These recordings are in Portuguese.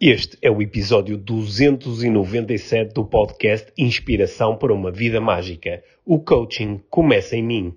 Este é o episódio 297 do podcast Inspiração para uma Vida Mágica. O coaching começa em mim.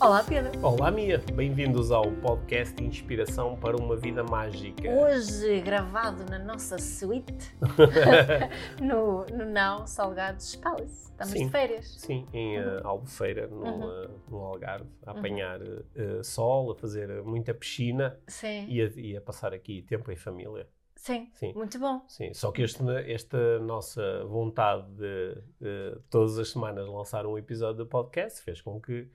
Olá, Pedro. Olá, Mia. Bem-vindos ao podcast Inspiração para uma Vida Mágica. Hoje gravado na nossa suíte no, no Now Salgados Palace. Estamos Sim. de férias. Sim, em uh, Albufeira, no, Uhum. uh, no Algarve, a apanhar uh, sol, a fazer muita piscina e a, e a passar aqui tempo em família. sim, Sim. muito bom. Sim, só que este, esta nossa vontade de, de todas as semanas lançar um episódio do podcast fez com que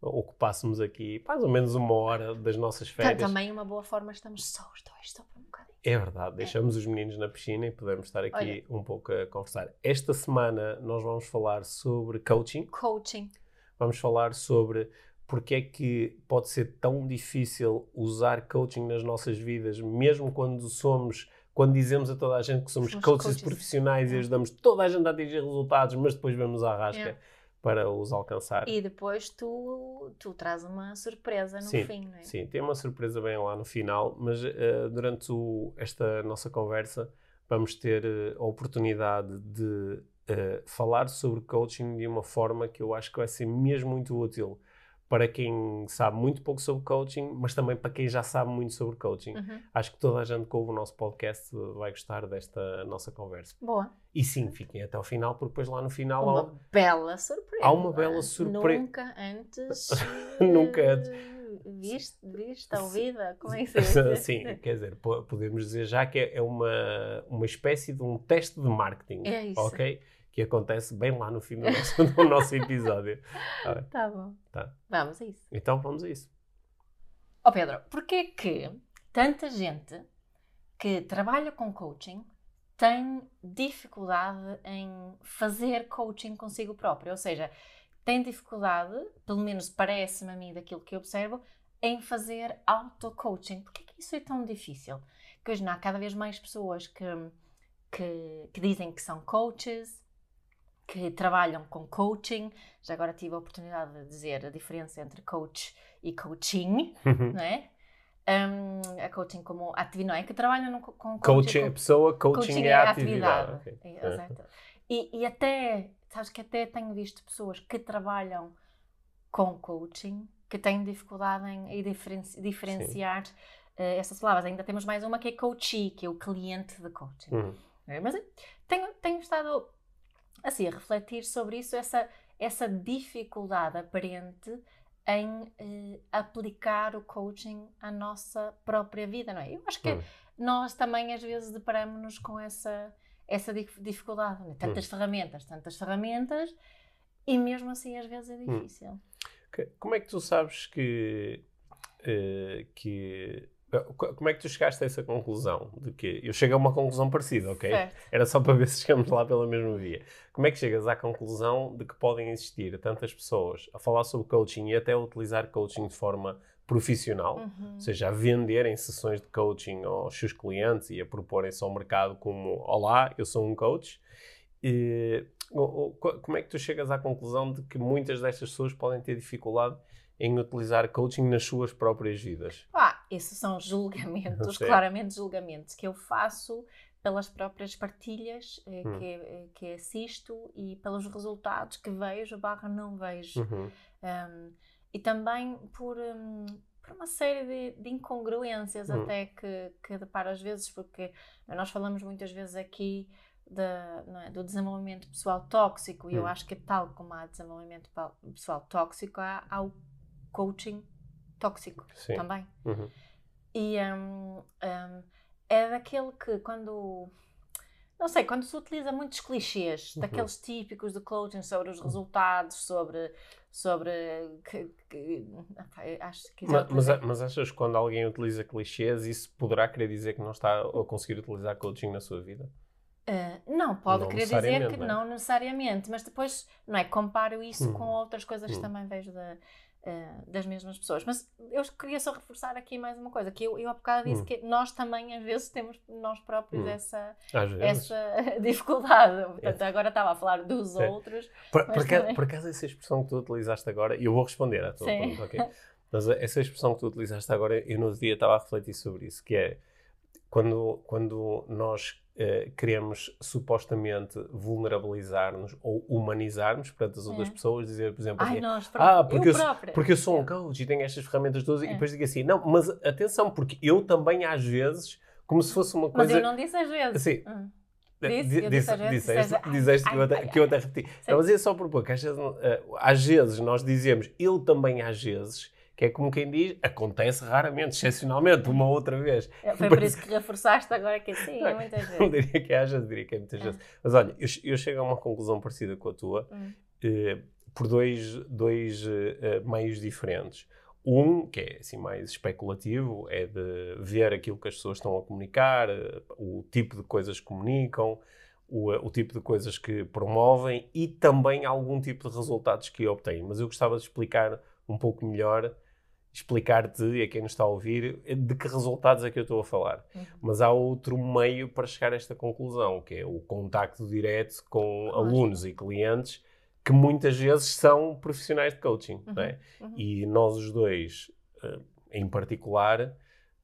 ocupássemos aqui mais ou menos uma hora das nossas Ta- férias. Também uma boa forma, estamos só os dois, só por um bocadinho. É verdade, deixamos os meninos na piscina e podemos estar aqui um pouco a conversar. Esta semana nós vamos falar sobre coaching, Coaching. vamos falar sobre porque é que pode ser tão difícil usar coaching nas nossas vidas, mesmo quando somos, quando dizemos a toda a gente que somos, Somos coaches, coaches. profissionais e É. ajudamos toda a gente a atingir resultados, mas depois vemos à rasca É. para os alcançar. E depois tu, tu traz uma surpresa no Sim, fim, não é? Sim, tem uma surpresa bem lá no final, mas eh, durante o- esta nossa conversa vamos ter eh, a oportunidade de eh, falar sobre coaching de uma forma que eu acho que vai ser mesmo muito útil para quem sabe muito pouco sobre coaching, mas também para quem já sabe muito sobre coaching. Uhum. Acho que toda a gente que ouve o nosso podcast vai gostar desta nossa conversa. Boa. E sim, fiquem até ao final, porque depois lá no final há, Uma bela surpresa. há uma bela surpresa. Nunca antes. Nunca antes. Viste, viste, ouvida? Como é que se diz? Sim, quer dizer, po- podemos dizer já que é uma, uma espécie de um teste de marketing, É isso. ok? Que acontece bem lá no fim do nosso, do nosso episódio. Tá? Tá bom. Tá. Vamos a isso. Então vamos a isso. Ó Pedro, porquê que tanta gente que trabalha com coaching tem dificuldade em fazer coaching consigo próprio? Ou seja, tem dificuldade, pelo menos parece-me a mim daquilo que eu observo, em fazer auto-coaching. Porquê que isso é tão difícil? Que hoje não há cada vez mais pessoas que, que, que dizem que são coaches, que trabalham com coaching. Já agora tive a oportunidade de dizer a diferença entre coach e coaching, não é? Um, a coaching como atividade, não é? Que trabalham no, com Coaching é com- a pessoa, coaching, é a atividade. ok. É, exato. E, e até, sabes que até tenho visto pessoas que trabalham com coaching que têm dificuldade em, diferenci- diferenciar eh, essas palavras. Ainda temos mais uma que é coachee, que é o cliente de coaching. Uhum. É, Mas tenho, tenho estado assim a refletir sobre isso, essa, essa dificuldade aparente em eh, aplicar o coaching à nossa própria vida, não é? Eu acho que Hum. nós também às vezes deparamos-nos com essa, essa dif- dificuldade, é? tantas ferramentas, tantas ferramentas, e mesmo assim às vezes é difícil. Que- Como é que tu sabes que. eh, que como é que tu chegaste a essa conclusão? De que eu chego a uma conclusão parecida, ok? Era só para ver se chegamos lá pela mesma via. Como é que chegas à conclusão de que podem existir tantas pessoas a falar sobre coaching e até a utilizar coaching de forma profissional, Uhum. ou seja, a venderem sessões de coaching aos seus clientes e a proporem-se ao mercado como: Olá, eu sou um coach. E, como é que tu chegas à conclusão de que muitas destas pessoas podem ter dificuldade em utilizar coaching nas suas próprias vidas? Pá, esses são julgamentos, Sim. claramente julgamentos, que eu faço pelas próprias partilhas eh, Hum. que, eh, que assisto e pelos resultados que vejo barra não vejo. Uhum. Um, e também por, um, por uma série de, de incongruências Hum. até que, que deparo às vezes, porque nós falamos muitas vezes aqui não é, do desenvolvimento pessoal tóxico, e eu Hum. acho que tal como há desenvolvimento pessoal tóxico, há, há o coaching tóxico Sim. também. Uhum. E hum, hum, é daquele que quando. Não sei, quando se utiliza muitos clichês, Uhum. daqueles típicos de coaching sobre os resultados, sobre. sobre que, que- eu acho que Ma- Mas, já- mas achas que quando alguém utiliza clichês, isso poderá querer dizer que não está a conseguir utilizar coaching na sua vida? Uh, não, pode não querer dizer que não, é? não, necessariamente, mas depois, não é? Comparo isso hum. com outras coisas que também vejo da, uh, das mesmas pessoas. Mas eu queria só reforçar aqui mais uma coisa, que eu, eu há bocado disse hum. que nós também às vezes temos nós próprios hum. essa, essa dificuldade. Portanto, é. agora estava a falar dos é. outros. Por, por, também... por acaso essa expressão que tu utilizaste agora, e eu vou responder à tua pergunta, ok? Mas essa expressão que tu utilizaste agora, eu no dia estava a refletir sobre isso, que é quando, quando nós uh, queremos supostamente vulnerabilizar-nos ou humanizar-nos perante as outras é. pessoas, dizer, por exemplo, Ai, assim, nós, ah, porque eu, eu porque eu sou um coach e tenho estas ferramentas todas, é. e depois digo assim, não, mas atenção, porque eu também às vezes, como se fosse uma coisa... Mas eu não disse às vezes. Assim, hum. Disse, eu disse, disse, disseste, disseste que, eu até, que eu até repeti. Não, mas é só por pouco. Às vezes, uh, às vezes nós dizemos, ele também às vezes, que é como quem diz, acontece raramente, excepcionalmente, uma outra vez. É, foi por isso que reforçaste agora que sim, é muitas vezes. Não diria que haja, diria que é muitas é. vezes. Mas olha, eu, eu, chego a uma conclusão parecida com a tua, hum. eh, por dois, dois eh, meios diferentes. Um, que é assim mais especulativo, é de ver aquilo que as pessoas estão a comunicar, eh, o tipo de coisas que comunicam, o, o, tipo de coisas que promovem e também algum tipo de resultados que obtêm. Mas eu gostava de explicar um pouco melhor explicar-te e a quem nos está a ouvir de que resultados é que eu estou a falar. Uhum. Mas há outro meio para chegar a esta conclusão, que é o contacto direto com alunos e clientes que muitas vezes são profissionais de coaching. Uhum. É? Uhum. E nós os dois, eh, em particular,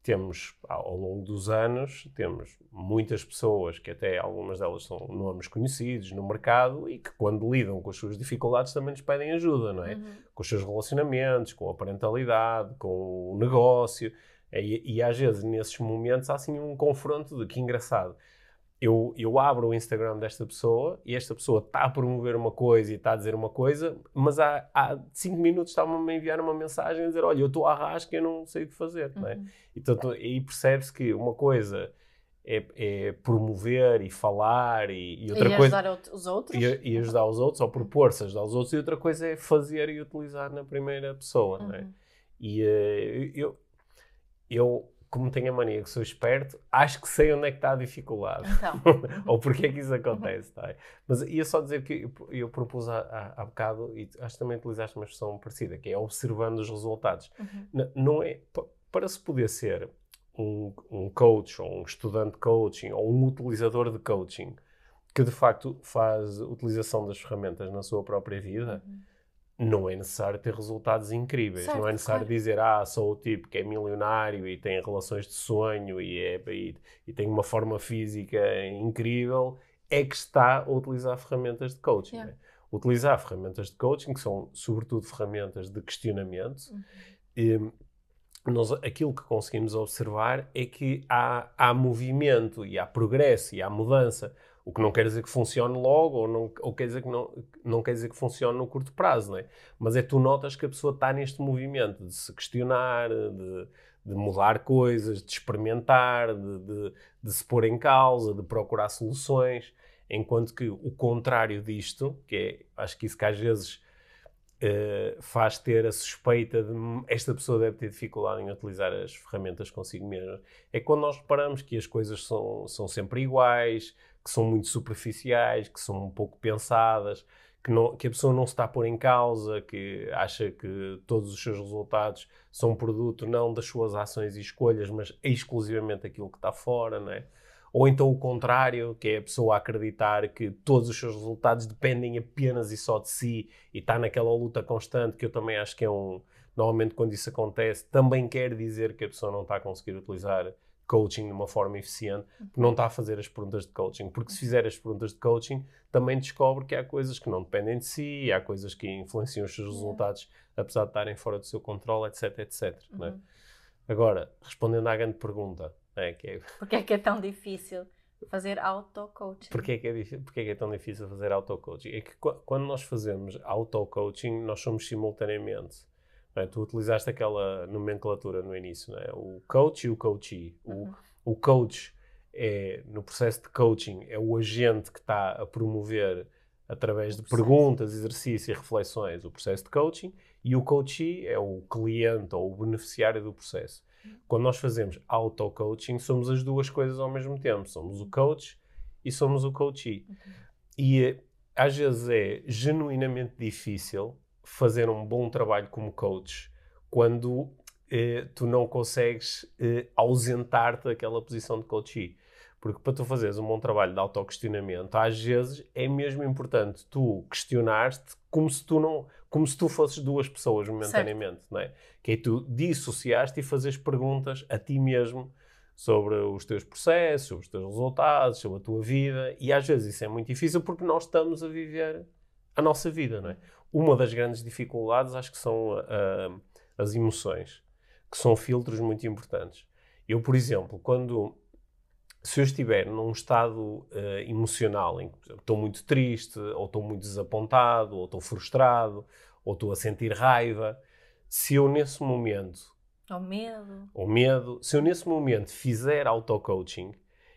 temos, ao longo dos anos, temos muitas pessoas que até algumas delas são nomes conhecidos no mercado e que quando lidam com as suas dificuldades também nos pedem ajuda, não é? Uhum. Com os seus relacionamentos, com a parentalidade, com o negócio. E, e às vezes, nesses momentos, há assim um confronto de que engraçado eu, eu abro o Instagram desta pessoa e esta pessoa está a promover uma coisa e está a dizer uma coisa, mas há, há cinco minutos está-me a enviar uma mensagem a dizer: Olha, eu estou à rasca e eu não sei o que fazer. Uhum. É? Uhum. Então, aí percebe-se que uma coisa é, é, promover e falar e, e outra e coisa. ajudar os outros. E, e ajudar os outros, ou propor-se ajudar os outros, e outra coisa é fazer e utilizar na primeira pessoa. Uhum. É? Uhum. E uh, eu, eu como tenho a mania que sou esperto, acho que sei onde é que está a dificuldade. Então. Ou porque é que isso acontece. Tá? Mas ia só dizer que eu, eu propus há, há, bocado, e acho que também utilizaste uma expressão parecida, que é observando os resultados. Uhum. Não é, para se poder ser um, um coach, ou um estudante de coaching, ou um utilizador de coaching, que de facto faz utilização das ferramentas na sua própria vida, uhum não é necessário ter resultados incríveis. Certo, não é necessário claro. dizer, ah, sou o tipo que é milionário e tem relações de sonho e, é, e, e, tem uma forma física incrível. É que está a utilizar ferramentas de coaching. Yeah. Né? Utilizar ferramentas de coaching, que são sobretudo ferramentas de questionamento. Uhum. E, nós, aquilo que conseguimos observar é que há, há movimento e há progresso e há mudança. O que não quer dizer que funcione logo ou, não, ou quer dizer que não, não quer dizer que funcione no curto prazo, não é? Mas é tu notas que a pessoa está neste movimento de se questionar, de, de mudar coisas, de experimentar, de, de, de, se pôr em causa, de procurar soluções. Enquanto que o contrário disto, que é, acho que isso que às vezes uh, faz ter a suspeita de hum, esta pessoa deve ter dificuldade em utilizar as ferramentas consigo mesma, é quando nós reparamos que as coisas são, são sempre iguais, que são muito superficiais, que são um pouco pensadas, que, não, que a pessoa não se está a pôr em causa, que acha que todos os seus resultados são produto não das suas ações e escolhas, mas exclusivamente aquilo que está fora, não é? Ou então o contrário, que é a pessoa acreditar que todos os seus resultados dependem apenas e só de si e está naquela luta constante, que eu também acho que é um. Normalmente, quando isso acontece, também quer dizer que a pessoa não está a conseguir utilizar coaching de uma forma eficiente, porque não está a fazer as perguntas de coaching. Porque se fizer as perguntas de coaching, também descobre que há coisas que não dependem de si, há coisas que influenciam os seus resultados, apesar de estarem fora do seu controle, etc, etc. É? Uhum. É? Agora, respondendo à grande pergunta, é, que é... Porquê é que é tão difícil fazer auto-coaching? Porquê é que é, porquê é que é tão difícil fazer auto-coaching? É que quando nós fazemos auto-coaching, nós somos simultaneamente é? Tu utilizaste aquela nomenclatura no início, é? o coach e o coachee. Uhum. O, o coach é, no processo de coaching, é o agente que está a promover através de perguntas, exercícios e reflexões o processo de coaching e o coachee é o cliente ou o beneficiário do processo. Uhum. Quando nós fazemos auto-coaching, somos as duas coisas ao mesmo tempo. Somos o coach e somos o coachee. Uhum. E eh, às vezes é genuinamente difícil fazer um bom trabalho como coach quando eh, tu não consegues eh, ausentar-te daquela posição de coachee. Porque para tu fazeres um bom trabalho de autoquestionamento, às vezes é mesmo importante tu questionar-te como se tu não, como se tu fosses duas pessoas momentaneamente, certo. não é? Que é tu dissociaste e fazes perguntas a ti mesmo sobre os teus processos, os teus resultados, sobre a tua vida, e às vezes isso é muito difícil porque nós estamos a viver a nossa vida, não é? Uma das grandes dificuldades acho que são uh, as emoções, que são filtros muito importantes. Eu, por exemplo, quando se eu estiver num estado uh, emocional em que estou muito triste, ou estou muito desapontado, ou estou frustrado, ou estou a sentir raiva, se eu nesse momento. Ou medo. Ou medo. Se eu nesse momento fizer auto-coaching,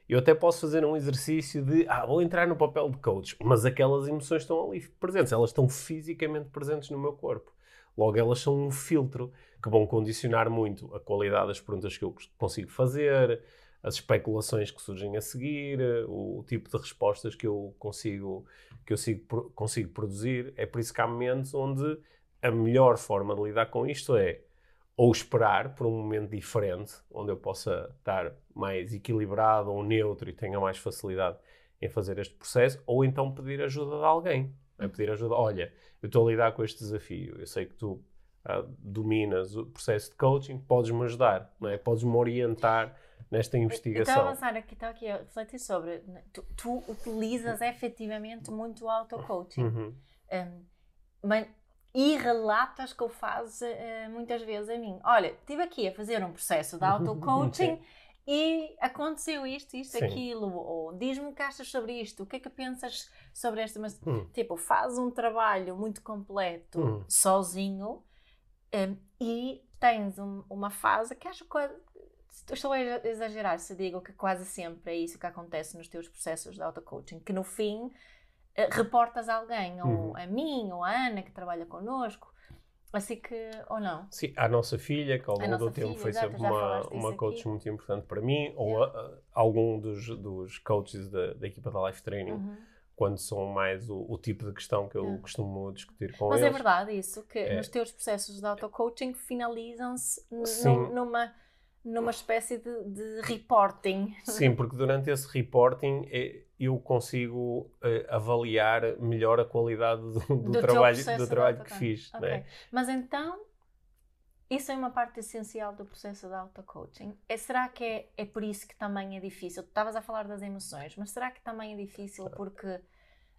eu até posso fazer um exercício de, ah, vou entrar no papel de coach, mas aquelas emoções estão ali presentes, elas estão fisicamente presentes no meu corpo. Logo, elas são um filtro que vão condicionar muito a qualidade das perguntas que eu consigo fazer, as especulações que surgem a seguir, o, tipo de respostas que eu consigo que eu sigo, consigo produzir. É por isso que há momentos onde a melhor forma de lidar com isto é ou esperar por um momento diferente, onde eu possa estar mais equilibrado ou neutro e tenha mais facilidade em fazer este processo, ou então pedir ajuda de alguém. É pedir ajuda, olha, eu estou a lidar com este desafio, eu sei que tu ah, dominas o processo de coaching, podes-me ajudar, não é? podes-me orientar nesta investigação. Estava a avançar aqui, estava aqui a refletir sobre. Né, tu, tu utilizas efetivamente muito o auto-coaching. Uhum. Um, mas, e relatas que eu faço uh, muitas vezes a mim. Olha, estive aqui a fazer um processo de auto-coaching e aconteceu isto, isto, Sim. aquilo. Ou diz-me o que achas sobre isto, o que é que pensas sobre esta. Mas, hum. tipo, faz um trabalho muito completo hum. sozinho um, e tens um, uma fase que acho que estou a exagerar se digo que quase sempre é isso que acontece nos teus processos de auto-coaching, que no fim reportas a alguém, ou uhum. a mim, ou a Ana, que trabalha connosco, assim que, ou não? Sim, a nossa filha, que ao longo do tempo filha, foi sempre uma, uma coach aqui. muito importante para mim, ou a, a, algum dos, dos coaches da, da equipa da Life Training. Uhum quando são mais o, o, tipo de questão que eu é. costumo discutir com Mas eles. Mas é verdade isso, que é. nos teus processos de auto-coaching finalizam-se numa numa espécie de, de, reporting. Sim, porque durante esse reporting é, eu consigo uh, avaliar melhor a qualidade do, do, do trabalho, do trabalho que fiz. Okay. Né? Mas então, isso é uma parte essencial do processo de auto-coaching. É, será que é, é por isso que também é difícil? Tu estavas a falar das emoções, mas será que também é difícil porque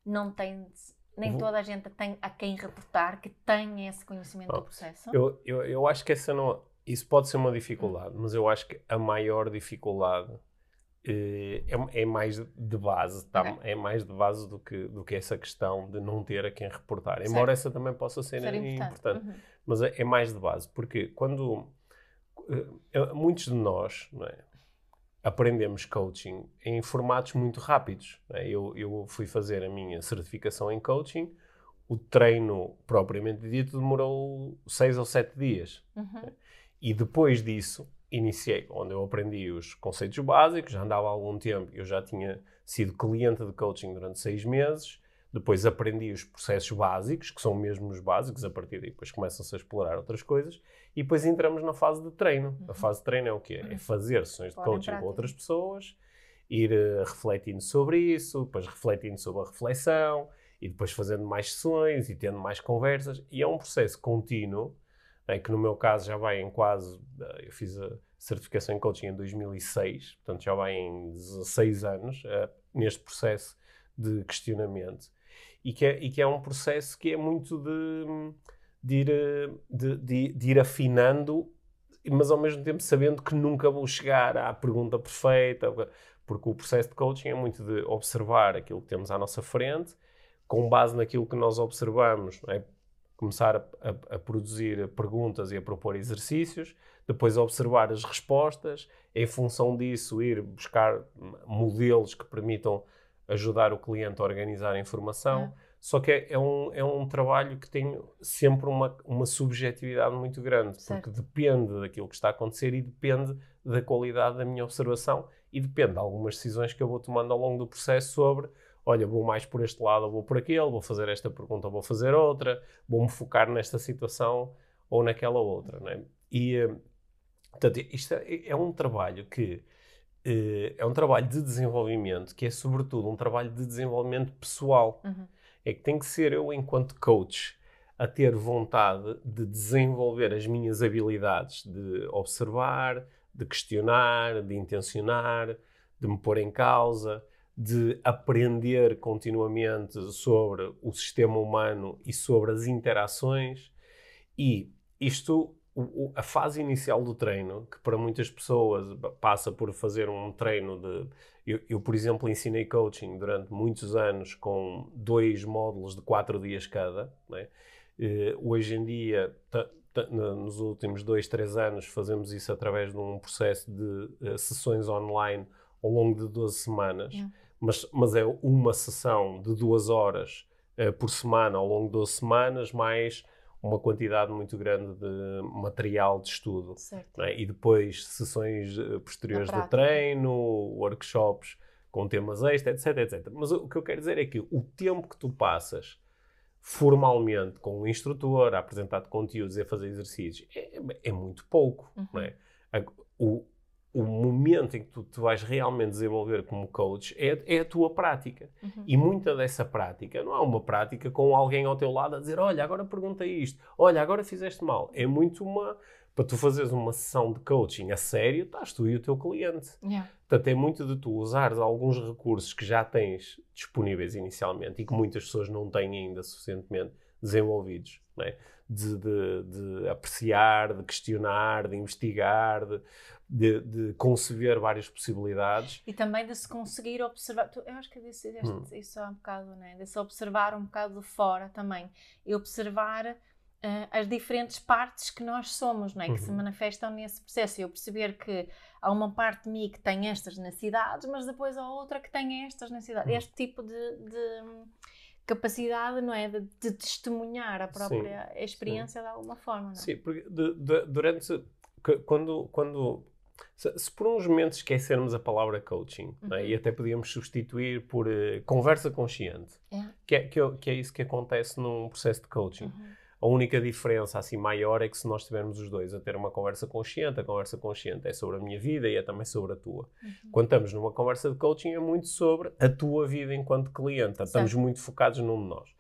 não tens nem toda a gente tem a quem reportar que tem esse conhecimento do processo? Eu, eu, eu acho que essa não isso pode ser uma dificuldade, mas eu acho que a maior dificuldade eh, é, é, mais de base, tá? okay. é mais de base do que, do que essa questão de não ter a quem reportar. Certo. Embora essa também possa ser, ser importante, importante. Uhum. mas é, é, mais de base, porque quando uh, muitos de nós é, aprendemos coaching em formatos muito rápidos. É? Eu, eu fui fazer a minha certificação em coaching, o treino propriamente dito demorou seis ou sete dias. Uhum. É? E depois disso, iniciei, onde eu aprendi os conceitos básicos, já andava há algum tempo, eu já tinha sido cliente de coaching durante seis meses, depois aprendi os processos básicos, que são mesmo os básicos, a partir daí depois começam-se a explorar outras coisas, e depois entramos na fase de treino. Uhum. A fase de treino é o quê? É uhum. fazer sessões de coaching com outras pessoas, ir uh, refletindo sobre isso, depois refletindo sobre a reflexão, e depois fazendo mais sessões e tendo mais conversas, e é um processo contínuo é, que no meu caso já vai em quase. Eh, eu fiz a certificação em coaching em 2006, portanto já vai em 16 anos uh, neste processo de questionamento. E que, é, e que é um processo que é muito de, de, ir, eh, de, de, de ir afinando, mas ao mesmo tempo sabendo que nunca vou chegar à pergunta perfeita, porque o processo de coaching é muito de observar aquilo que temos à nossa frente, com base naquilo que nós observamos, é? Começar a, a, a, produzir perguntas e a propor exercícios, depois observar as respostas, em função disso ir buscar modelos que permitam ajudar o cliente a organizar a informação. É. Só que é, é, um, é um trabalho que tem sempre uma, uma subjetividade muito grande, certo. porque depende daquilo que está a acontecer e depende da qualidade da minha observação e depende de algumas decisões que eu vou tomando ao longo do processo sobre olha, vou mais por este lado ou vou por aquele, vou fazer esta pergunta ou vou fazer outra, vou-me focar nesta situação ou naquela outra. Né? E, eh, portanto, isto é, é um trabalho que eh, é um trabalho de desenvolvimento que é, sobretudo, um trabalho de desenvolvimento pessoal. Uhum. É que tem que ser eu, enquanto coach, a ter vontade de desenvolver as minhas habilidades de observar, de questionar, de intencionar, de me pôr em causa, de aprender continuamente sobre o sistema humano e sobre as interações. E isto, o, a fase inicial do treino, que para muitas pessoas passa por fazer um treino de. Eu, eu, por exemplo, ensinei coaching durante muitos anos com dois módulos de quatro dias cada. Né? hoje em dia, nos últimos dois, três anos, fazemos isso através de um processo de uh, sessões online ao longo de 12 semanas. Yeah mas, mas é uma sessão de duas horas uh, por semana ao longo de 12 semanas, mais uma quantidade muito grande de material de estudo. É? E depois sessões uh, posteriores de treino, workshops com temas extra, etc, etc. Mas o que eu quero dizer é que o tempo que tu passas formalmente com o instrutor a apresentar conteúdos e a fazer exercícios é, é muito pouco. Uhum. Não é? o, o momento em que tu te vais realmente desenvolver como coach é, é a tua prática. Uhum. E muita dessa prática não é uma prática com alguém ao teu lado a dizer: Olha, agora pergunta isto, olha, agora fizeste mal. É muito uma. Para tu fazeres uma sessão de coaching a sério, estás tu e o teu cliente. Yeah. Portanto, é muito de tu usares alguns recursos que já tens disponíveis inicialmente e que muitas pessoas não têm ainda suficientemente desenvolvidos. É? De, de, de, apreciar, de questionar, de investigar, de, de, de, conceber várias possibilidades. E também de se conseguir observar. eu acho que disse hum. isso há um bocado, né? De se observar um bocado de fora também. E observar uh, as diferentes partes que nós somos, né? Que uhum. se manifestam nesse processo. E eu perceber que há uma parte de mim que tem estas necessidades, mas depois há outra que tem estas necessidades. Uhum. Este tipo de, de capacidade, não é? De, de testemunhar a própria sim, experiência sim. de alguma forma. Não é? Sim, porque de, de, durante. Quando, quando se, se, por uns momentos esquecermos a palavra coaching, uhum. né, e até podíamos substituir por uh, conversa consciente, é. Que, é, que, é, que, é, isso que acontece num processo de coaching. Uhum. A única diferença assim maior é que se nós tivermos os dois a ter uma conversa consciente, a conversa consciente é sobre a minha vida e é também sobre a tua. Uhum. Quando estamos numa conversa de coaching é muito sobre a tua vida enquanto cliente. Estamos muito focados num de nós.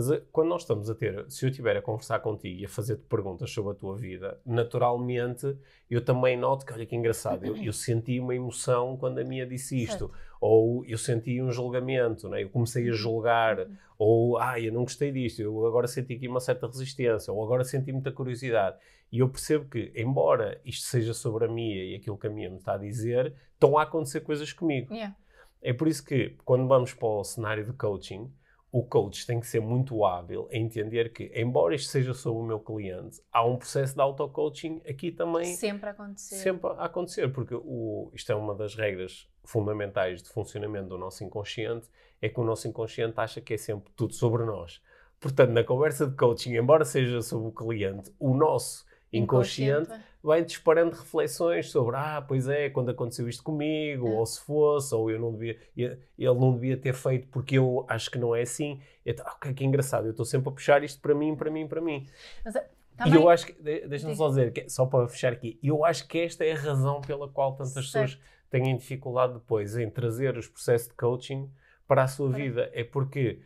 Mas eh, quando nós estamos a ter, se eu estiver a conversar contigo e a fazer-te perguntas sobre a tua vida, naturalmente eu também noto que, olha que engraçado, eu, eu senti uma emoção quando a minha disse isto, certo. ou eu senti um julgamento, né? eu comecei a uhum. julgar, uhum. ou ah, eu não gostei disto, eu agora senti aqui uma certa resistência, ou agora senti muita curiosidade. E eu percebo que, embora isto seja sobre a Mia e aquilo que a Mia me está a dizer, estão a acontecer coisas comigo. Yeah. É por isso que, quando vamos para o cenário de coaching, o coach tem que ser muito hábil a entender que, embora isto seja sobre o meu cliente, há um processo de auto-coaching aqui também. Sempre a acontecer. Sempre a acontecer, porque o, isto é uma das regras fundamentais de funcionamento do nosso inconsciente, é que o nosso inconsciente acha que é sempre tudo sobre nós. Portanto, na conversa de coaching, embora seja sobre o cliente, o nosso inconsciente, inconsciente. Vai disparando reflexões sobre ah, pois é, quando aconteceu isto comigo, é. ou se fosse, ou eu não devia, ele não devia ter feito porque eu acho que não é assim. Então, ok, que engraçado, eu estou sempre a puxar isto para mim, para mim, para mim. Mas, eh, também... E eu acho que, deixa-me só dizer, que, só para fechar aqui, eu acho que esta é a razão pela qual tantas certo. pessoas têm dificuldade depois em trazer os processos de coaching para a sua vida. É porque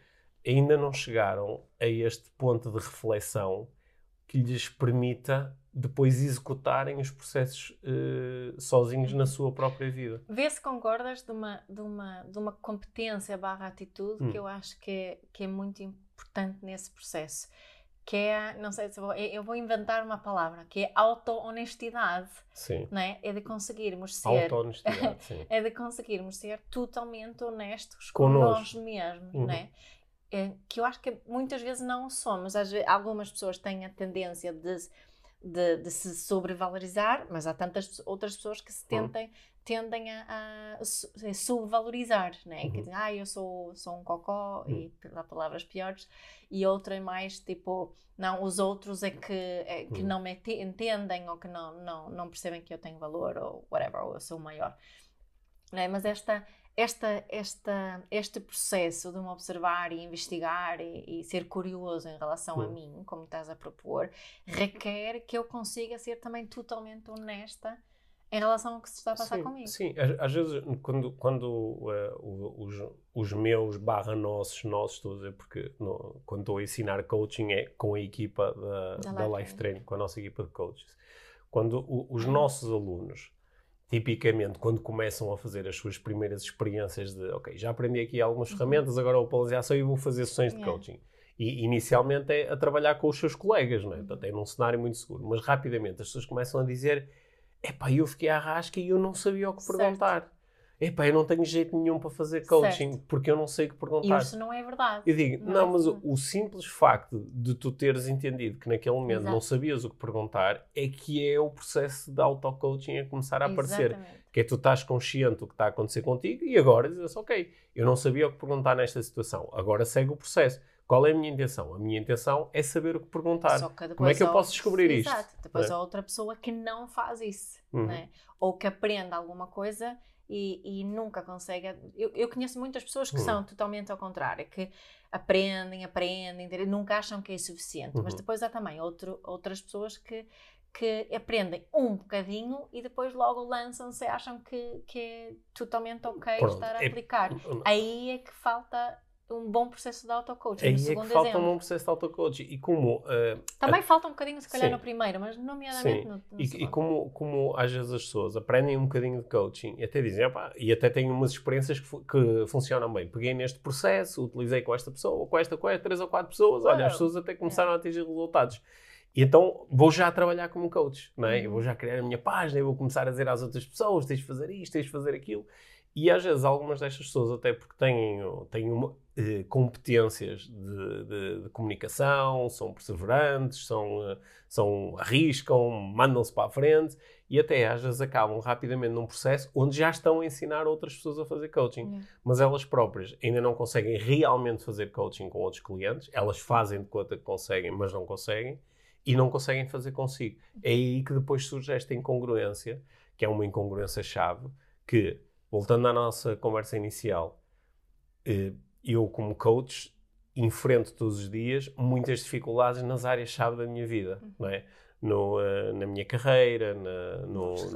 ainda não chegaram a este ponto de reflexão que lhes permita depois executarem os processos uh, sozinhos na sua própria vida. Vê se concordas de uma, de uma, de uma competência barra atitude hum. que eu acho que é, que é muito importante nesse processo. Que é, não sei se eu vou, eu vou inventar uma palavra, que é auto-honestidade. Sim. Não é? é de conseguirmos ser. Auto-honestidade, sim. é de conseguirmos ser totalmente honestos com nós mesmos, uhum. não é? é, que eu acho que muitas vezes não somos. Às vezes, algumas pessoas têm a tendência de, de, de, se sobrevalorizar, mas há tantas outras pessoas que se tentem tendem a, a, subvalorizar, né? Uhum. Que dizem, ah, eu sou, sou um cocó, Uhum. e há palavras piores, e outra é mais tipo, não, os outros é que, é, que Uhum. não me ente- entendem ou que não, não, não percebem que eu tenho valor ou whatever, ou eu sou o maior. Né? Mas esta, esta, esta, este processo de me observar e investigar e, e ser curioso em relação a Uhum. mim, como estás a propor, requer que eu consiga ser também totalmente honesta em relação ao que se está a passar sim, comigo. Sim, às, às vezes quando, quando o- os, os meus barra nossos, nossos, estou a dizer porque no- quando estou a ensinar coaching é com a equipa da, Da da Life Training, com a nossa equipa de coaches. Quando o- Uhum. os nossos alunos, tipicamente, quando começam a fazer as suas primeiras experiências de, ok, já aprendi aqui algumas ferramentas, agora vou em ação e vou fazer sessões de Uhum. Yeah. coaching. E inicialmente é a trabalhar com os seus colegas, não é? Portanto, é num cenário muito seguro. Mas rapidamente as pessoas começam a dizer: epá, eu fiquei à rasca e eu não sabia o que Certo. perguntar. Epá, eu não tenho jeito nenhum para fazer coaching Certo. porque eu não sei o que perguntar. isso não é verdade. Eu digo, Não não, é mas o, simples facto de tu teres entendido que naquele momento não Exato. sabias o que perguntar é que é o processo de auto-coaching a começar a aparecer. Exatamente. Que é tu estás consciente do que está a acontecer contigo e agora dizes, ok, eu não sabia o que perguntar nesta situação, agora segue o processo. Qual é a minha intenção? A minha intenção é saber o que perguntar. Que Como é que eu posso descobrir isto? Exato. Depois É. há outra pessoa que não faz isso, Uhum. né? ou que aprende alguma coisa e, e nunca consegue. Eu, eu conheço muitas pessoas que Uhum. são totalmente ao contrário, que aprendem, aprendem, nunca acham que é suficiente. Mas Uhum. depois há também outro, outras pessoas que, que aprendem um bocadinho e depois logo lançam-se e acham que, que é totalmente ok Pronto, estar a é- aplicar. Aí é que falta um bom processo de auto-coaching. No é que falta exemplo. um processo de auto-coaching. E como eh, Também falta um bocadinho, se calhar, Sim. no primeiro, mas nomeadamente Sim. no, no E, e segundo. como, como às vezes as pessoas aprendem um bocadinho de coaching e até dizem, e até têm umas experiências que, que funcionam bem. Peguei neste processo, utilizei com esta pessoa, com esta, com esta, três ou quatro pessoas, olha, Uau. as pessoas até começaram a atingir resultados. E então vou já trabalhar como coach, não é? Eu Uhum. vou já criar a minha página, eu vou começar a dizer às outras pessoas, tens de fazer isto, tens de fazer aquilo. E às vezes algumas destas pessoas, até porque têm, têm uma, eh, competências de, de- de comunicação, são perseverantes, são, eh, são, arriscam, mandam-se para a frente e até às vezes acabam rapidamente num processo onde já estão a ensinar outras pessoas a fazer coaching. Yeah. Mas elas próprias ainda não conseguem realmente fazer coaching com outros clientes, elas fazem de conta que conseguem, mas não conseguem e não conseguem fazer consigo. É aí que depois surge esta incongruência, que é uma incongruência-chave, que, voltando à nossa conversa inicial, eh, eu, como coach, enfrento todos os dias muitas dificuldades nas áreas-chave da minha vida, não é? No, eh, na minha carreira, na, no, Os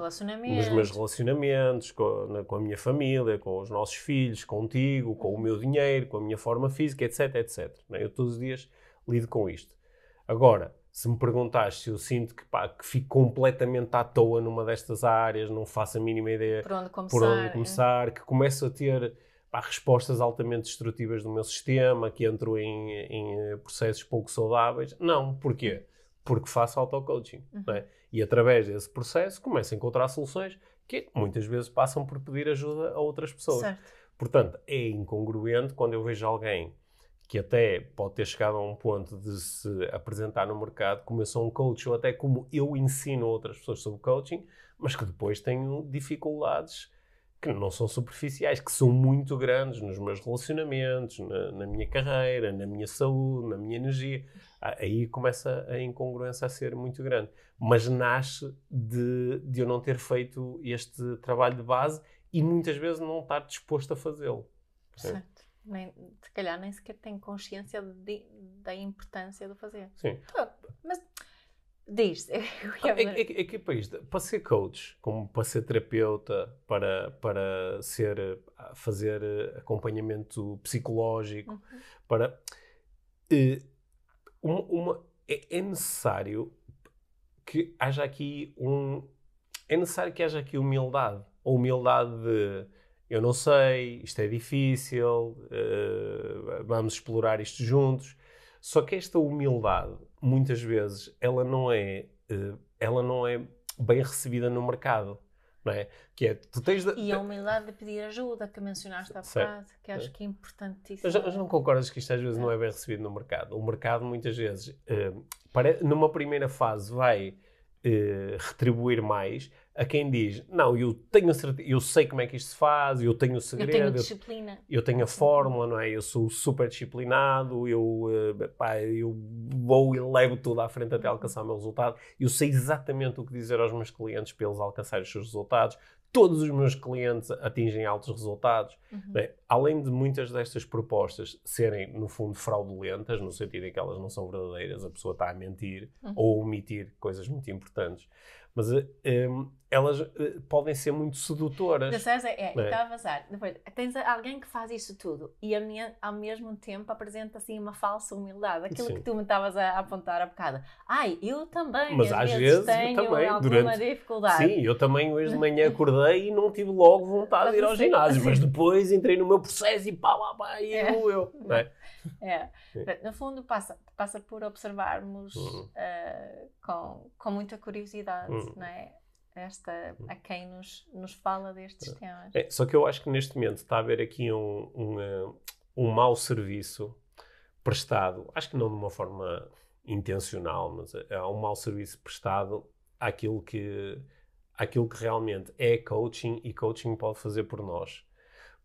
nos meus relacionamentos, com, na- com a minha família, com os nossos filhos, contigo, com o meu dinheiro, com a minha forma física, etc, etc. é? Eu todos os dias lido com isto. Agora, se me perguntares se eu sinto que, pá, que fico completamente à toa numa destas áreas, não faço a mínima ideia Por onde começar. por onde é. começar, que começo a ter pá, respostas altamente destrutivas do meu sistema, que entro em, em, eh, processos pouco saudáveis. Não, porquê? Porque faço auto-coaching. não é? E através desse processo começo a encontrar soluções que muitas vezes passam por pedir ajuda a outras pessoas. Certo. Portanto, é incongruente quando eu vejo alguém que até pode ter chegado a um ponto de se apresentar no mercado como eu sou um coach ou até como eu ensino outras pessoas sobre coaching, mas que depois tenho dificuldades que não são superficiais, que são muito grandes nos meus relacionamentos, na, na minha carreira, na minha saúde, na minha energia. Ah, Aí começa a incongruência a ser muito grande. Mas nasce de, de eu não ter feito este trabalho de base e muitas vezes não estar disposto a fazê-lo. Certo. Nem, se calhar nem sequer tem consciência de- da importância de fazer. Sim. Mas diz. É, é, é que para isto, para ser coach, como para ser terapeuta, para, para ser, fazer eh, acompanhamento psicológico, Uhum. para eh, uma, uma- é, é necessário que haja aqui um é necessário que haja aqui humildade a humildade de eu não sei, isto é difícil, eh, vamos explorar isto juntos. Só que esta humildade, muitas vezes, ela não é, eh, ela não é bem recebida no mercado, não é? Que é, tu tens de, E a humildade de pedir ajuda que mencionaste há bocado, que acho que é importantíssimo. Mas, mas não concordas que isto às vezes não é bem recebido no mercado? O mercado muitas vezes, eh, pare- numa primeira fase, vai retribuir mais a quem diz, não, eu tenho certeza, eu sei como é que isto se faz, eu tenho o segredo, eu tenho disciplina. Eu, eu tenho a fórmula, não é? Eu sou super disciplinado, eu, uh, pá, eu vou e levo tudo à frente até alcançar o meu resultado. Eu sei exatamente o que dizer aos meus clientes para eles alcançarem os seus resultados. Todos os meus clientes atingem altos resultados. Uhum. É? Além de muitas destas propostas serem, no fundo, fraudulentas, no sentido em que elas não são verdadeiras, a pessoa está a mentir uhum. ou omitir coisas muito importantes mas um, ehm, elas uh, podem ser muito sedutoras. Da César, é, é. estava a passar. Depois, tens alguém que faz isso tudo e a minha, ao mesmo tempo apresenta assim uma falsa humildade. Aquilo Sim. que tu me estavas a, apontar há bocado. Ai, eu também, mas às, vezes, vezes tenho também, alguma durante... dificuldade. Sim, eu também hoje de manhã acordei e não tive logo vontade de ir ao ginásio, mas depois entrei no meu processo e pá, pá, pá, e é. eu, eu. É? No fundo, passa, passa por observarmos uhum. uh, com, com muita curiosidade, uhum. não é? Esta, a quem nos, nos fala destes é. temas. É, só que eu acho que neste momento está a haver aqui um, um, eh, um mau serviço prestado, acho que não de uma forma intencional, mas é, é um mau serviço prestado àquilo que, àquilo que realmente é coaching e coaching pode fazer por nós.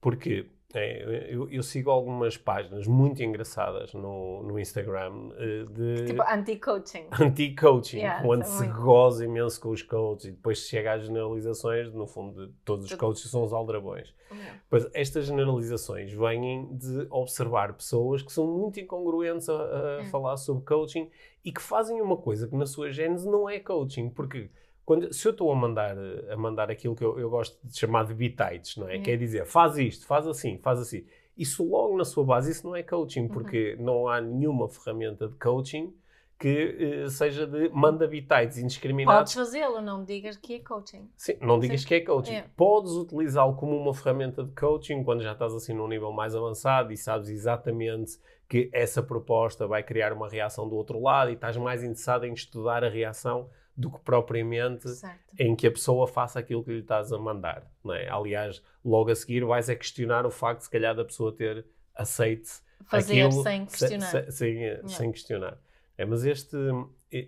Porque é, eu, eu, sigo algumas páginas muito engraçadas no, no Instagram eh, de. Tipo anti-coaching. Anti-coaching, yeah, onde se muito... goza imenso com os coaches e depois chega às generalizações, no fundo, de todos os coaches são os aldrabões. Yeah. Pois estas generalizações vêm de observar pessoas que são muito incongruentes a, a hum. falar sobre coaching e que fazem uma coisa que na sua gênese não é coaching, porque quando, se eu estou a mandar, a mandar aquilo que eu, eu gosto de chamar de bitites, não é? Quer dizer, faz isto, faz assim, faz assim. Isso logo na sua base, isso não é coaching, uhum. porque uhum. não há nenhuma ferramenta de coaching que uh, seja de manda bitites indiscriminados. Podes fazê-lo, não digas que é coaching. Sim, não digas Sim. que é coaching. É. Podes utilizá-lo como uma ferramenta de coaching quando já estás assim num nível mais avançado e sabes exatamente que essa proposta vai criar uma reação do outro lado e estás mais interessado em estudar a reação do que propriamente certo. em que a pessoa faça aquilo que lhe estás a mandar. Não é? Aliás, logo a seguir vais a questionar o facto, se calhar, da pessoa ter aceite Fazer aquilo sem questionar. Se, se, sem, sem, questionar. É, mas este,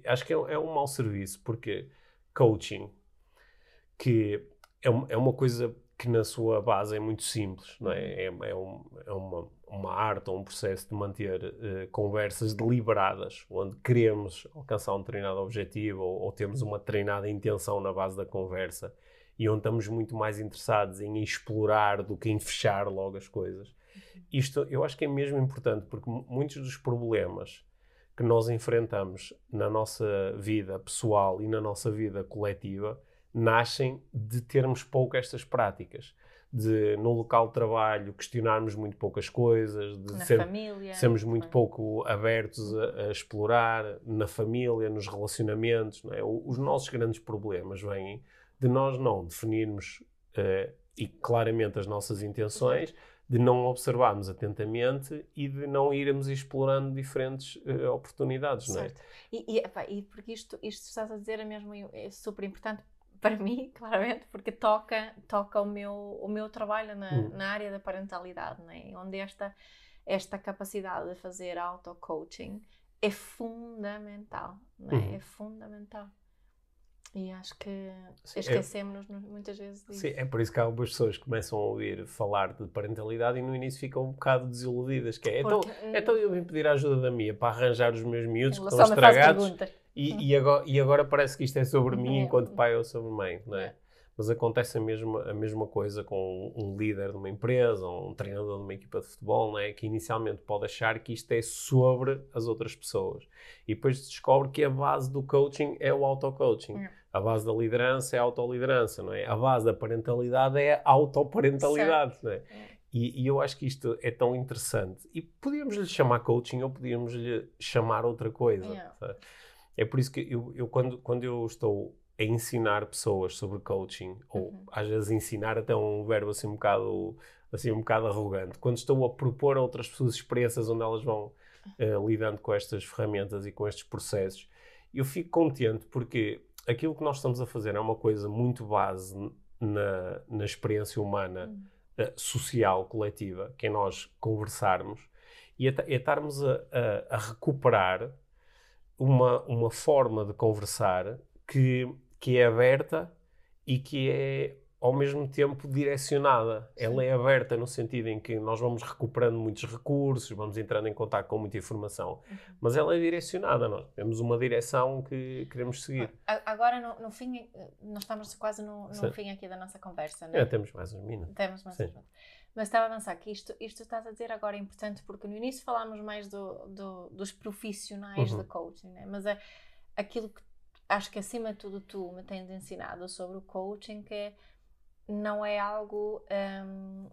acho que é, é um mau serviço, porque coaching, que é, é uma coisa que na sua base é muito simples, não é? Uhum. É, é, um, é uma, uma arte ou um processo de manter uh, conversas deliberadas, onde queremos alcançar um determinado objetivo ou, ou, temos uma treinada intenção na base da conversa e onde estamos muito mais interessados em explorar do que em fechar logo as coisas. Isto eu acho que é mesmo importante porque muitos dos problemas que nós enfrentamos na nossa vida pessoal e na nossa vida coletiva nascem de termos pouco estas práticas. De, no local de trabalho, questionarmos muito poucas coisas, de ser, família, sermos muito pouco abertos a, a, explorar, na família, nos relacionamentos. É? Os nossos grandes problemas vêm de nós não definirmos uh, e claramente as nossas intenções, de não observarmos atentamente e de não irmos explorando diferentes uh, oportunidades. Certo. Não é? e, e, epá, e porque isto, isto estás a dizer é mesmo é super importante para mim, claramente, porque toca, toca o, meu, o meu trabalho na, hum. na área da parentalidade, né? onde esta, esta capacidade de fazer auto-coaching é fundamental, né? Uhum. é fundamental. E acho que esquecemos-nos é, muitas vezes disso. Sim, é por isso que algumas pessoas começam a ouvir falar de parentalidade e no início ficam um bocado desiludidas, que é, então, então eu vim pedir a ajuda da minha para arranjar os meus miúdos que estão estragados e, e, agora, e agora parece que isto é sobre mim é. enquanto pai ou sobre mãe, não é? é? Mas acontece a mesma, a mesma coisa com um líder de uma empresa, um treinador de uma equipa de futebol, não é? Que inicialmente pode achar que isto é sobre as outras pessoas. E depois descobre que a base do coaching é o auto-coaching. É. A base da liderança é a autoliderança, não é? A base da parentalidade é a autoparentalidade, não é? é. E, e, eu acho que isto é tão interessante. E podíamos lhe chamar coaching ou podíamos lhe chamar outra coisa. Yeah. É por isso que eu, eu, quando, quando eu estou a ensinar pessoas sobre coaching, ou uhum. às vezes ensinar até um verbo assim um bocado, assim um bocado arrogante, quando estou a propor a outras pessoas experiências onde elas vão uh, lidando com estas ferramentas e com estes processos, eu fico contente porque aquilo que nós estamos a fazer é uma coisa muito base na, na experiência humana, uhum. uh, social, coletiva, que é nós conversarmos e é, é estarmos a, a, a recuperar uma, uma forma de conversar que, que é aberta e que é ao mesmo tempo direcionada. Sim. Ela é aberta no sentido em que nós vamos recuperando muitos recursos, vamos entrando em contato com muita informação, uhum. mas ela é direcionada. Nós temos uma direção que queremos seguir. Agora, no, no fim, nós estamos quase no, no fim aqui da nossa conversa, não é? é temos mais uns minutos. Temos mais uns minutos. Mas estava a pensar que isto, isto estás a dizer agora é importante porque no início falámos mais do, do dos profissionais uhum. de coaching, né? mas é aquilo que acho que acima de tudo tu me tens ensinado sobre o coaching que não é algo um,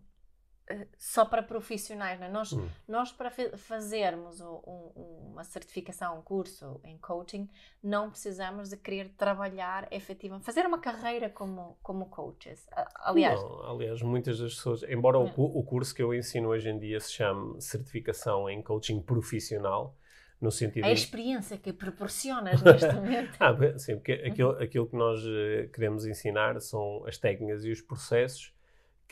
só para profissionais. Não é? nós, hum. nós, para fazermos um, uma certificação, um curso em coaching, não precisamos de querer trabalhar efetivamente, fazer uma carreira como, como coaches. Aliás, não, aliás, muitas das pessoas, embora o, o curso que eu ensino hoje em dia se chame Certificação em Coaching Profissional, no sentido... A experiência que proporcionas neste momento. ah, sim, porque aquilo, aquilo que nós uh, queremos ensinar são as técnicas e os processos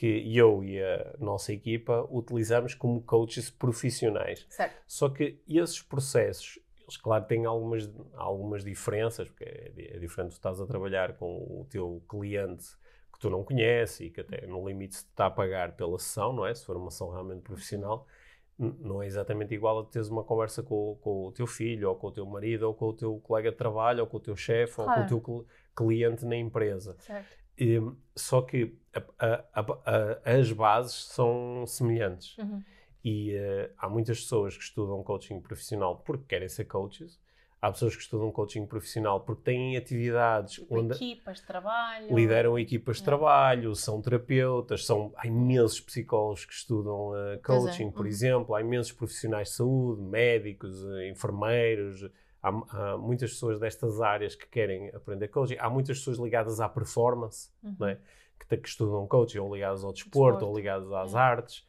que eu e a nossa equipa utilizamos como coaches profissionais. Certo. Só que esses processos, eles claro têm algumas, algumas diferenças, porque é, é diferente tu estás a trabalhar com o teu cliente que tu não conheces e que até no limite se está a pagar pela sessão, não é? Se for uma sessão realmente profissional não é exatamente igual a teres uma conversa com, com, o teu filho, ou com o teu marido, ou com o teu colega de trabalho, ou com o teu chefe, claro. ou com o teu cliente na empresa. Só que a, a, a, as bases são semelhantes. Uhum. E uh, há muitas pessoas que estudam coaching profissional porque querem ser coaches, Há pessoas que estudam coaching profissional porque têm atividades tipo onde equipas de trabalho, lideram equipas de trabalho, são terapeutas, são, há imensos psicólogos que estudam uh, coaching, é. por uhum. exemplo, há imensos profissionais de saúde, médicos, uh, enfermeiros, há, há, muitas pessoas destas áreas que querem aprender coaching, há muitas pessoas ligadas à performance, uhum. não é? que, que, estudam coaching, ou ligadas ao desporto, desporto. ou ligadas às é. artes.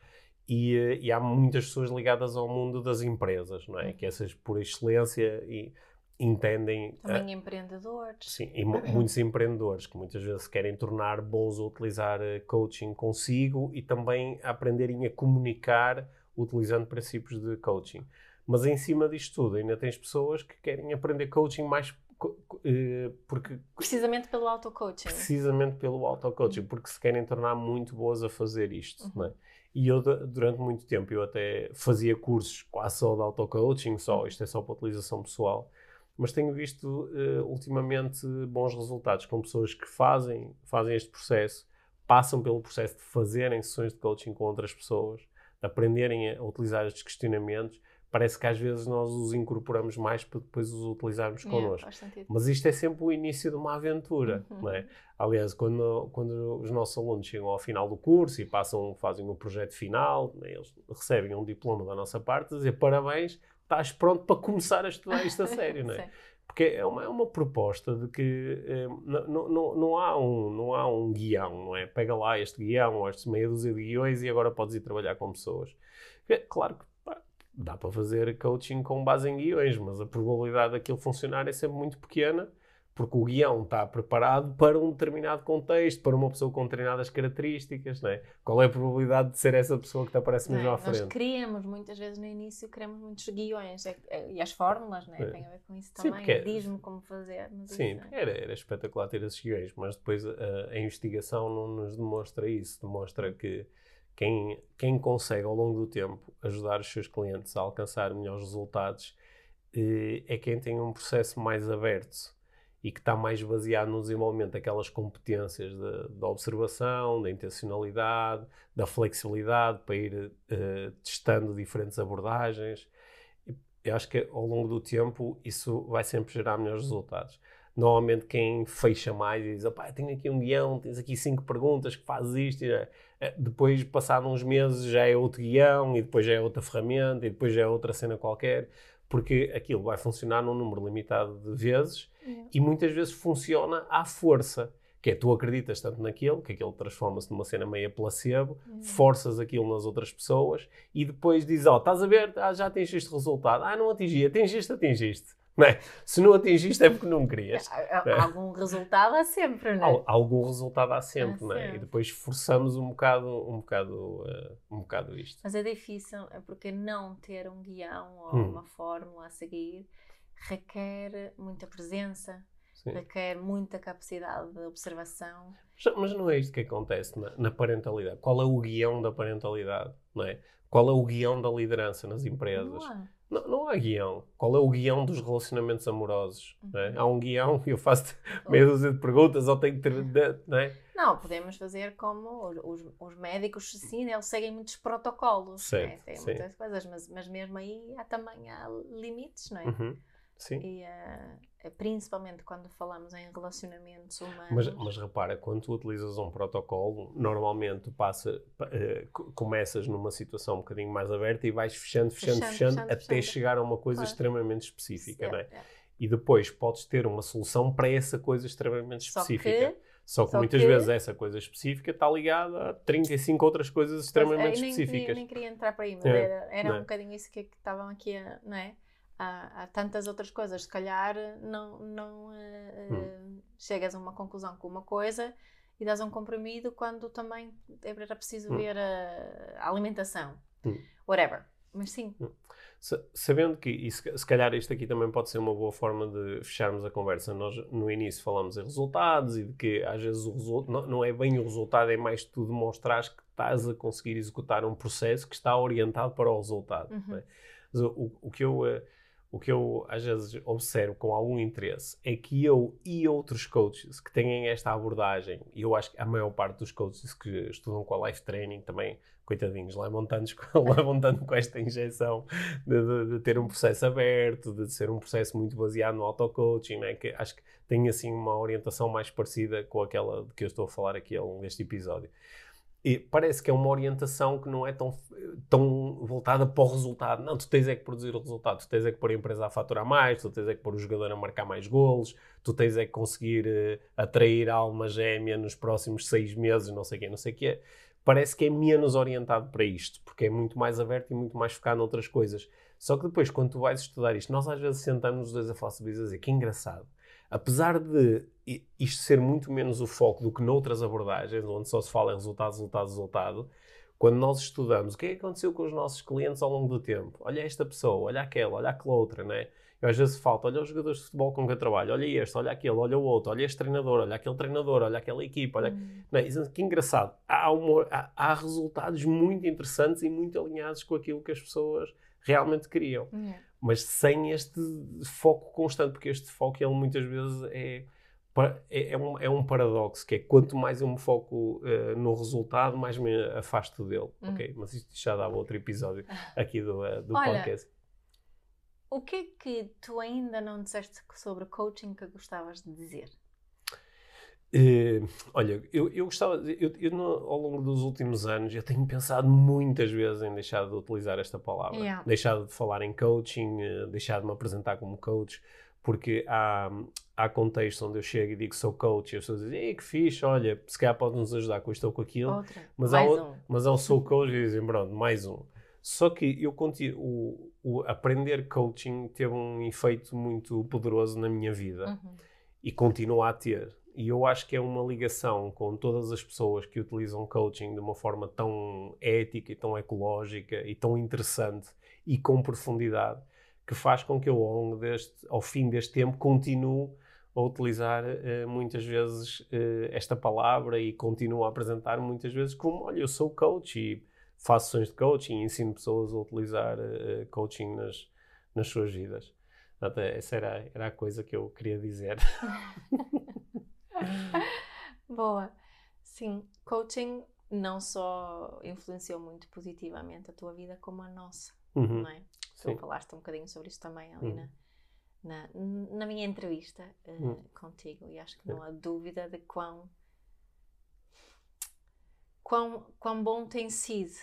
E, e, há muitas pessoas ligadas ao mundo das empresas, não é? Uhum. Que essas, por excelência, e, entendem... Também uh, empreendedores. Sim, e muitos empreendedores que muitas vezes querem tornar bons a utilizar uh, coaching consigo e também aprenderem a comunicar utilizando princípios de coaching. Mas em cima disto tudo, ainda tens pessoas que querem aprender coaching mais uh, porque... Precisamente pelo auto-coaching. Precisamente pelo auto-coaching, porque se querem tornar muito boas a fazer isto, uhum. é? E eu, durante muito tempo, eu até fazia cursos quase só de auto-coaching, só, isto é só para utilização pessoal, mas tenho visto uh, ultimamente bons resultados com pessoas que fazem, fazem este processo, passam pelo processo de fazerem sessões de coaching com outras pessoas, de aprenderem a utilizar estes questionamentos parece que às vezes nós os incorporamos mais para depois os utilizarmos connosco. Mas isto é sempre o início de uma aventura, uhum. não é? Aliás, quando, quando os nossos alunos chegam ao final do curso e passam, fazem o projeto final, né, eles recebem um diploma da nossa parte, dizer parabéns, estás pronto para começar a estudar isto a sério, não é? Porque é uma, é uma proposta de que eh, não, não, não, há um, não há um guião, não é? Pega lá este guião ou estes meia dúzia de guiões e agora podes ir trabalhar com pessoas. É, claro que dá para fazer coaching com base em guiões, mas a probabilidade daquilo funcionar é sempre muito pequena, porque o guião está preparado para um determinado contexto, para uma pessoa com determinadas características, não é? Qual é a probabilidade de ser essa pessoa que te aparece mesmo é? à frente? Nós criamos, muitas vezes no início, criamos muitos guiões é, é, e as fórmulas, não é? Tem a ver com isso também, é- diz-me como fazer. Sim, isso, era, era espetacular ter esses guiões, mas depois a, a investigação não nos demonstra isso, demonstra que quem, quem consegue ao longo do tempo ajudar os seus clientes a alcançar melhores resultados eh, é quem tem um processo mais aberto e que está mais baseado no desenvolvimento daquelas competências da observação, da intencionalidade, da flexibilidade para ir uh, testando diferentes abordagens. Eu acho que ao longo do tempo isso vai sempre gerar melhores resultados normalmente quem fecha mais e diz, opá, tenho aqui um guião, tens aqui cinco perguntas que fazes isto, e, é, depois, passado uns meses, já é outro guião, e depois já é outra ferramenta, e depois já é outra cena qualquer, porque aquilo vai funcionar num número limitado de vezes, e muitas vezes funciona à força, que é tu acreditas tanto naquilo, que aquilo transforma-se numa cena meia placebo, forças aquilo nas outras pessoas, e depois dizes, ó, oh, estás a ver, ah, já atingiste resultado, ah, não atingi, atingiste, atingiste. Não é? Se não atingiste é porque não querias. É? Algum resultado há sempre, não é? Algum resultado há sempre, há não é? Sempre. E depois forçamos um bocado, um bocado, uh, um bocado isto. Mas é difícil, é porque não ter um guião ou hum. uma fórmula a seguir requer muita presença, sim. requer muita capacidade de observação. Mas, mas não é isto que acontece na, na parentalidade. Qual é o guião da parentalidade? Não é? Qual é o guião da liderança nas empresas? Não há. Não, não há guião. Qual é o guião dos relacionamentos amorosos? é? Há um guião e eu faço meia dúzia de perguntas ou tenho que ter. Não é? Não, podemos fazer como os, os- os médicos, sim, eles seguem muitos protocolos, Certo, né? tem sim. muitas coisas, mas, mas mesmo aí há também há limites, não é? Uhum. Sim. E eh, principalmente quando falamos em relacionamentos humanos. Mas, mas repara, quando tu utilizas um protocolo, normalmente passa, pa- co- começas numa situação um bocadinho mais aberta e vais fechando, fechando, Fechando, fechando, fechando, até fechando. chegar a uma coisa Claro. extremamente específica, não é? É, é. E depois podes ter uma solução para essa coisa extremamente específica. Só que só muitas que- vezes essa coisa específica está ligada a 35 outras coisas extremamente Mas, eh, nem, específicas. Nem, nem queria entrar para aí, mas É, era, era é? um bocadinho isso que, que estavam aqui a, não é? Há, há tantas outras coisas, se calhar não, não eh, Hum. chegas a uma conclusão com uma coisa e dás um comprimido quando também era preciso Hum. ver a, a alimentação. Hum. Whatever. Mas sim, Sa- Sabendo que, e se, se calhar isto aqui também pode ser uma boa forma de fecharmos a conversa. Nós no início falamos em resultados e de que às vezes o resultado não, não é bem o resultado, é mais tu demonstrares que estás a conseguir executar um processo que está orientado para o resultado. Uhum. é? Mas o, o- o que eu, eh, o que eu às vezes observo com algum interesse é que eu e outros coaches que têm esta abordagem, e eu acho que a maior parte dos coaches que estudam com a life training também, coitadinhos, levam tanto, tanto com esta injeção de, de- de ter um processo aberto, de ser um processo muito baseado no auto-coaching, né? que acho que tem assim uma orientação mais parecida com aquela de que eu estou a falar aqui ao longo deste episódio. Parece que é uma orientação que não é tão, tão voltada para o resultado. Não, tu tens é que produzir o resultado, tu tens é que pôr a empresa a faturar mais, tu tens é que pôr o jogador a marcar mais golos, tu tens é que conseguir eh, atrair a alma gêmea nos próximos seis meses, não sei o quê, não sei o quê. Parece que é menos orientado para isto, porque é muito mais aberto e muito mais focado noutras coisas. Só que depois, quando tu vais estudar isto, nós às vezes sentamos os dois a falar sobre isso e dizer que engraçado. Apesar de isto ser muito menos o foco do que noutras abordagens, onde só se fala em resultado, resultado, resultado, quando nós estudamos o que é que aconteceu com os nossos clientes ao longo do tempo, olha esta pessoa, olha aquela, olha aquela outra, né? Eu às vezes falta, olha os jogadores de futebol com quem eu trabalho, olha este, olha aquele, olha o outro, olha este treinador, olha aquele treinador, olha aquela equipa, olha... Hum. Não, isso- que engraçado. Há, uma- há- há resultados muito interessantes e muito alinhados com aquilo que as pessoas realmente queriam. Mas sem este foco constante, porque este foco ele muitas vezes é, é, é um, é um paradoxo, que é quanto mais eu me foco eh, no resultado, mais me afasto dele. Hum. Ok? Mas isto já dava outro episódio aqui do, eh, do Olha, podcast. O que é que tu ainda não disseste sobre coaching que gostavas de dizer? Eh, olha, eu, eu gostava, eu, eu no- ao longo dos últimos anos, eu tenho pensado muitas vezes em deixar de utilizar esta palavra, Yeah. deixar de falar em coaching, eh, deixar de me apresentar como coach, porque há, há contextos onde eu chego e digo que sou coach e as pessoas dizem, Ei, que fixe, olha, se calhar pode nos ajudar com isto ou com aquilo, Outra. mas Mais o- um. mas ao sou coach e dizem, pronto, mais um. Só que eu continuo, o, o aprender coaching teve um efeito muito poderoso na minha vida Uhum. e continua a ter. E eu acho que é uma ligação com todas as pessoas que utilizam coaching de uma forma tão ética e tão ecológica e tão interessante e com profundidade que faz com que eu, ao, longo deste, ao fim deste tempo, continue a utilizar eh, muitas vezes eh, esta palavra e continuo a apresentar muitas vezes como, olha, eu sou coach e faço sessões de coaching e ensino pessoas a utilizar eh, coaching nas, nas suas vidas. Essa era, era a coisa que eu queria dizer. Boa. Sim, coaching não só influenciou muito positivamente a tua vida, como a nossa, Uhum, não é? sim. Tu falaste um bocadinho sobre isso também ali Uhum. na, na, na minha entrevista eh, Uhum. contigo e acho que não há dúvida de quão, quão, quão bom tem sido,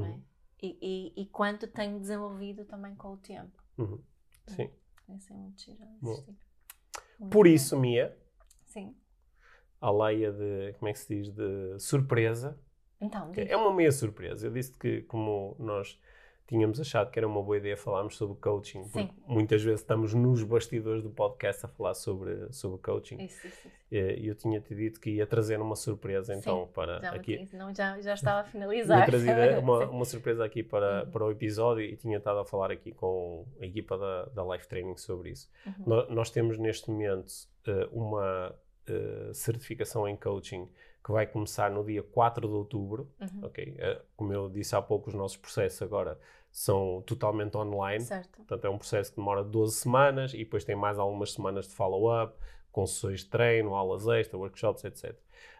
não é? Uhum, E, e, e quanto tem desenvolvido também com o tempo. uhum, Sim. Isso é muito giro Por isso, Mia, Sim. A leia de, como é que se diz, de surpresa, Então, diz. é uma meia surpresa. Eu disse que como nós tínhamos achado que era uma boa ideia falarmos sobre coaching, Sim. porque muitas vezes estamos nos bastidores do podcast a falar sobre, sobre coaching. Isso, isso, isso. E eu tinha-te dito que ia trazer uma surpresa, então, Sim, para Já, aqui. tinha- não, já, já estava a Tinha finalizar. trazido uma, Sim. uma surpresa aqui para, Uhum. para o episódio e tinha estado a falar aqui com a equipa da, da Life Training sobre isso. Uhum. Nós temos neste momento eh, uma eh, certificação em coaching que vai começar no dia 4 de outubro. Uhum. ok? Eh, como eu disse há pouco, os nossos processos agora são totalmente online. Certo. Portanto, é um processo que demora 12 semanas e depois tem mais algumas semanas de follow-up, com sessões de treino, aulas extra, workshops, etc.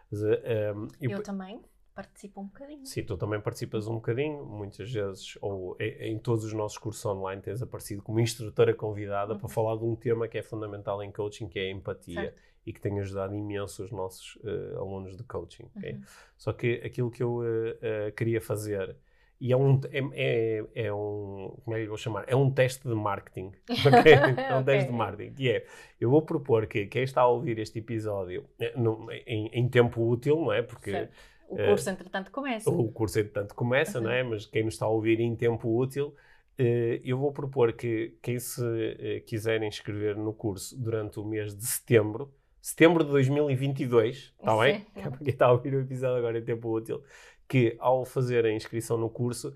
Mas, eh, um, e Eu também participo um bocadinho. Sim, tu também participas um bocadinho, muitas vezes, ou em, em todos os nossos cursos online tens aparecido como instrutora convidada Uhum. para falar de um tema que é fundamental em coaching, que é a empatia, Certo. e que tem ajudado imenso os nossos eh, alunos de coaching. ok? Uhum. Só que aquilo que eu eh, eh, queria fazer, e é um, é, é, é um, como é que eu vou chamar? É um teste de marketing, ok? É um teste de marketing, que é, eu vou propor que quem está a ouvir este episódio no- em, em tempo útil, não é? Porque Certo. O eh, curso, entretanto, começa. o curso, entretanto, começa, não é? Mas quem nos está a ouvir em tempo útil, eh, eu vou propor que quem se eh, quiser inscrever no curso durante o mês de setembro, setembro de 2022, está bem? É para quem está a ouvir o episódio agora em tempo útil, que ao fazer a inscrição no curso,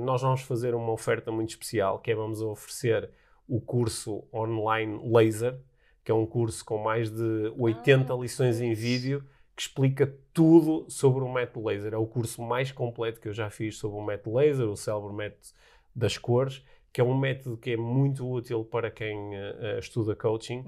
nós vamos fazer uma oferta muito especial, que é vamos oferecer o curso online Laser, que é um curso com mais de 80 Ah, lições em vídeo que explica tudo sobre o método laser. É o curso mais completo que eu já fiz sobre o método laser, o célebre método das cores, que é um método que é muito útil para quem eh, eh, estuda coaching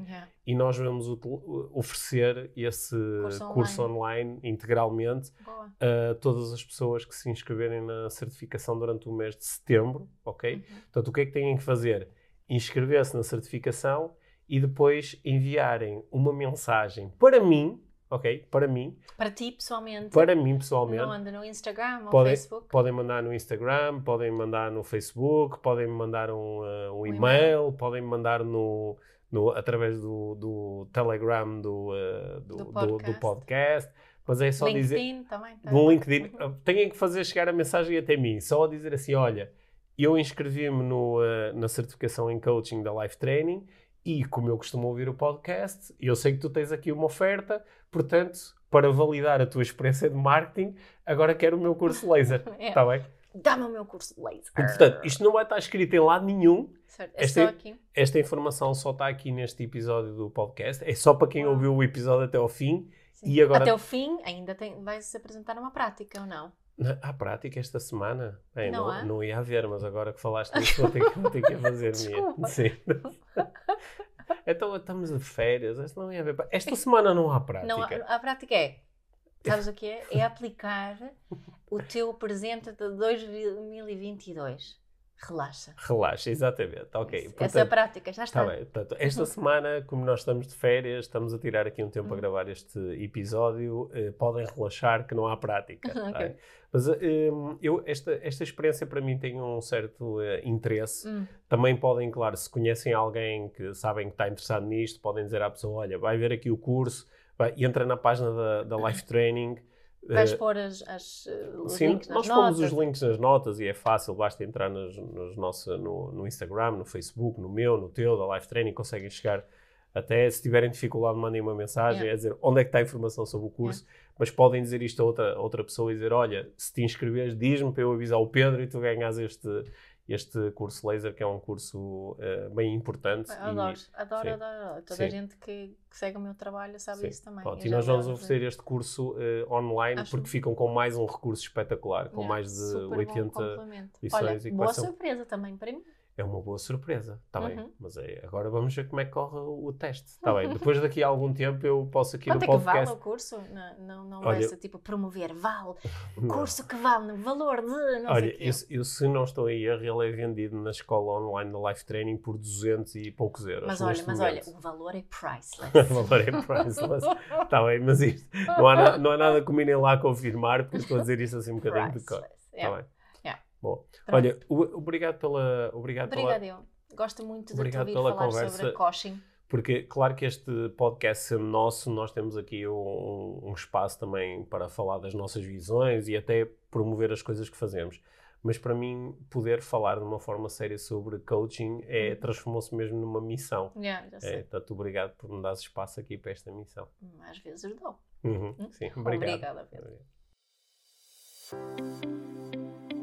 e nós vamos util- oferecer esse Curso curso online integralmente Boa. a todas as pessoas que se inscreverem na certificação durante o mês de setembro, ok? Uhum. Portanto, o que é que têm que fazer? Inscrever-se na certificação e depois enviarem uma mensagem para mim, ok? Para mim, Para ti, pessoalmente, para mim pessoalmente. não anda no Instagram ou Podem, Facebook. podem mandar no Instagram, podem mandar no Facebook, podem me mandar um, uh, um Um e-mail, podem me mandar no, no, através do, do Telegram do, uh, do, Do do- do podcast. podcast. Mas é só dizer. LinkedIn também. tá? No LinkedIn, Uhum. têm que fazer chegar a mensagem até mim, só dizer assim: olha, eu inscrevi-me uh, na certificação em coaching da Life Training e, como eu costumo ouvir o podcast, eu sei que tu tens aqui uma oferta, portanto, para validar a tua experiência de marketing, agora quero o meu curso laser. É. Está bem? Dá-me o meu curso de laser. E, portanto, isto não vai estar escrito em lado nenhum. Certo. É esta- só aqui. Esta informação só está aqui neste episódio do podcast. É só para quem Uau. ouviu o episódio até ao fim. Sim. E agora- Até o fim, ainda tem, vai-se apresentar uma prática ou não? Na, à prática esta semana. Bem, Não não, não, ia haver, mas agora que falaste nisso vou ter que, vou ter que fazer. minha. Sim. então estamos de férias. Esta não ia haver. Esta semana não há prática. Não, a prática é, sabes o que é? É aplicar o teu presente de 2022. Relaxa. Relaxa, exatamente. Ok. Essa Portanto, prática já está. Está bem, portanto, esta semana, como nós estamos de férias, estamos a tirar aqui um tempo a Uhum. gravar este episódio, eh, podem relaxar que não há prática. Ok. tá? Mas eh, eu, esta, esta experiência para mim tem um certo eh, interesse. Hum, Também podem, claro, se conhecem alguém que sabem que está interessado nisto, podem dizer à pessoa: olha, vai ver aqui o curso, vai, entra na página da, da Life Training. Vais eh, pôr as, as, eh, os Sim, links nas nós pomos notas. os links nas notas e é fácil, basta entrar nos, nosso, no, no Instagram, no Facebook, no meu, no teu, da Life Training, conseguem chegar até. Se tiverem dificuldade, mandem uma mensagem Yeah. a dizer onde é que está a informação sobre o curso, mas podem dizer isto a outra, a outra pessoa e dizer: Olha, se te inscreveres, diz-me para eu avisar o Pedro e tu ganhas este, este curso laser, que é um curso eh, bem importante. Adoro, adoro, sim. adoro, adoro. Toda Sim. a gente que, que segue o meu trabalho sabe Sim. isso também. Pronto, e nós vamos oferecer este curso eh, online Acho- porque ficam com mais um recurso espetacular, com mais de super bom 80 complemento. lições Olha, e boa um- surpresa também para mim. É uma boa surpresa, está bem. Uhum. Mas é, agora vamos ver como é que corre o teste, está bem. Depois daqui a algum tempo eu posso aqui Quanto no é que vale podcast. o curso? Não, não, não Olha, vai ser tipo promover, vale. Curso que vale no valor de não sei Olha, eu, eu se não estou em erro, ele é vendido na escola online da Life Training por 200 e poucos euros. Mas olha, mas olha, momento. o valor é priceless. o valor é priceless. Está bem, mas isto, não há, na- não há nada que me irem lá confirmar, porque estou a dizer isto assim um bocadinho de cor. Está Yeah. bem? Pronto. olha, obrigado pela. Obrigado pela Obrigada, eu. Gosto muito de te Obrigado ouvir pela falar conversa. sobre coaching. Porque, claro que este podcast sendo nosso, nós temos aqui um, um espaço também para falar das nossas visões e até promover as coisas que fazemos. mas para mim poder falar de uma forma séria sobre coaching é, Uhum. transformou-se mesmo numa missão. Yeah, já sei. É, portanto, obrigado por me dar espaço aqui para esta missão. Às vezes dou. Uhum, Hum? Sim, obrigado. Obrigada, Pedro. Obrigado.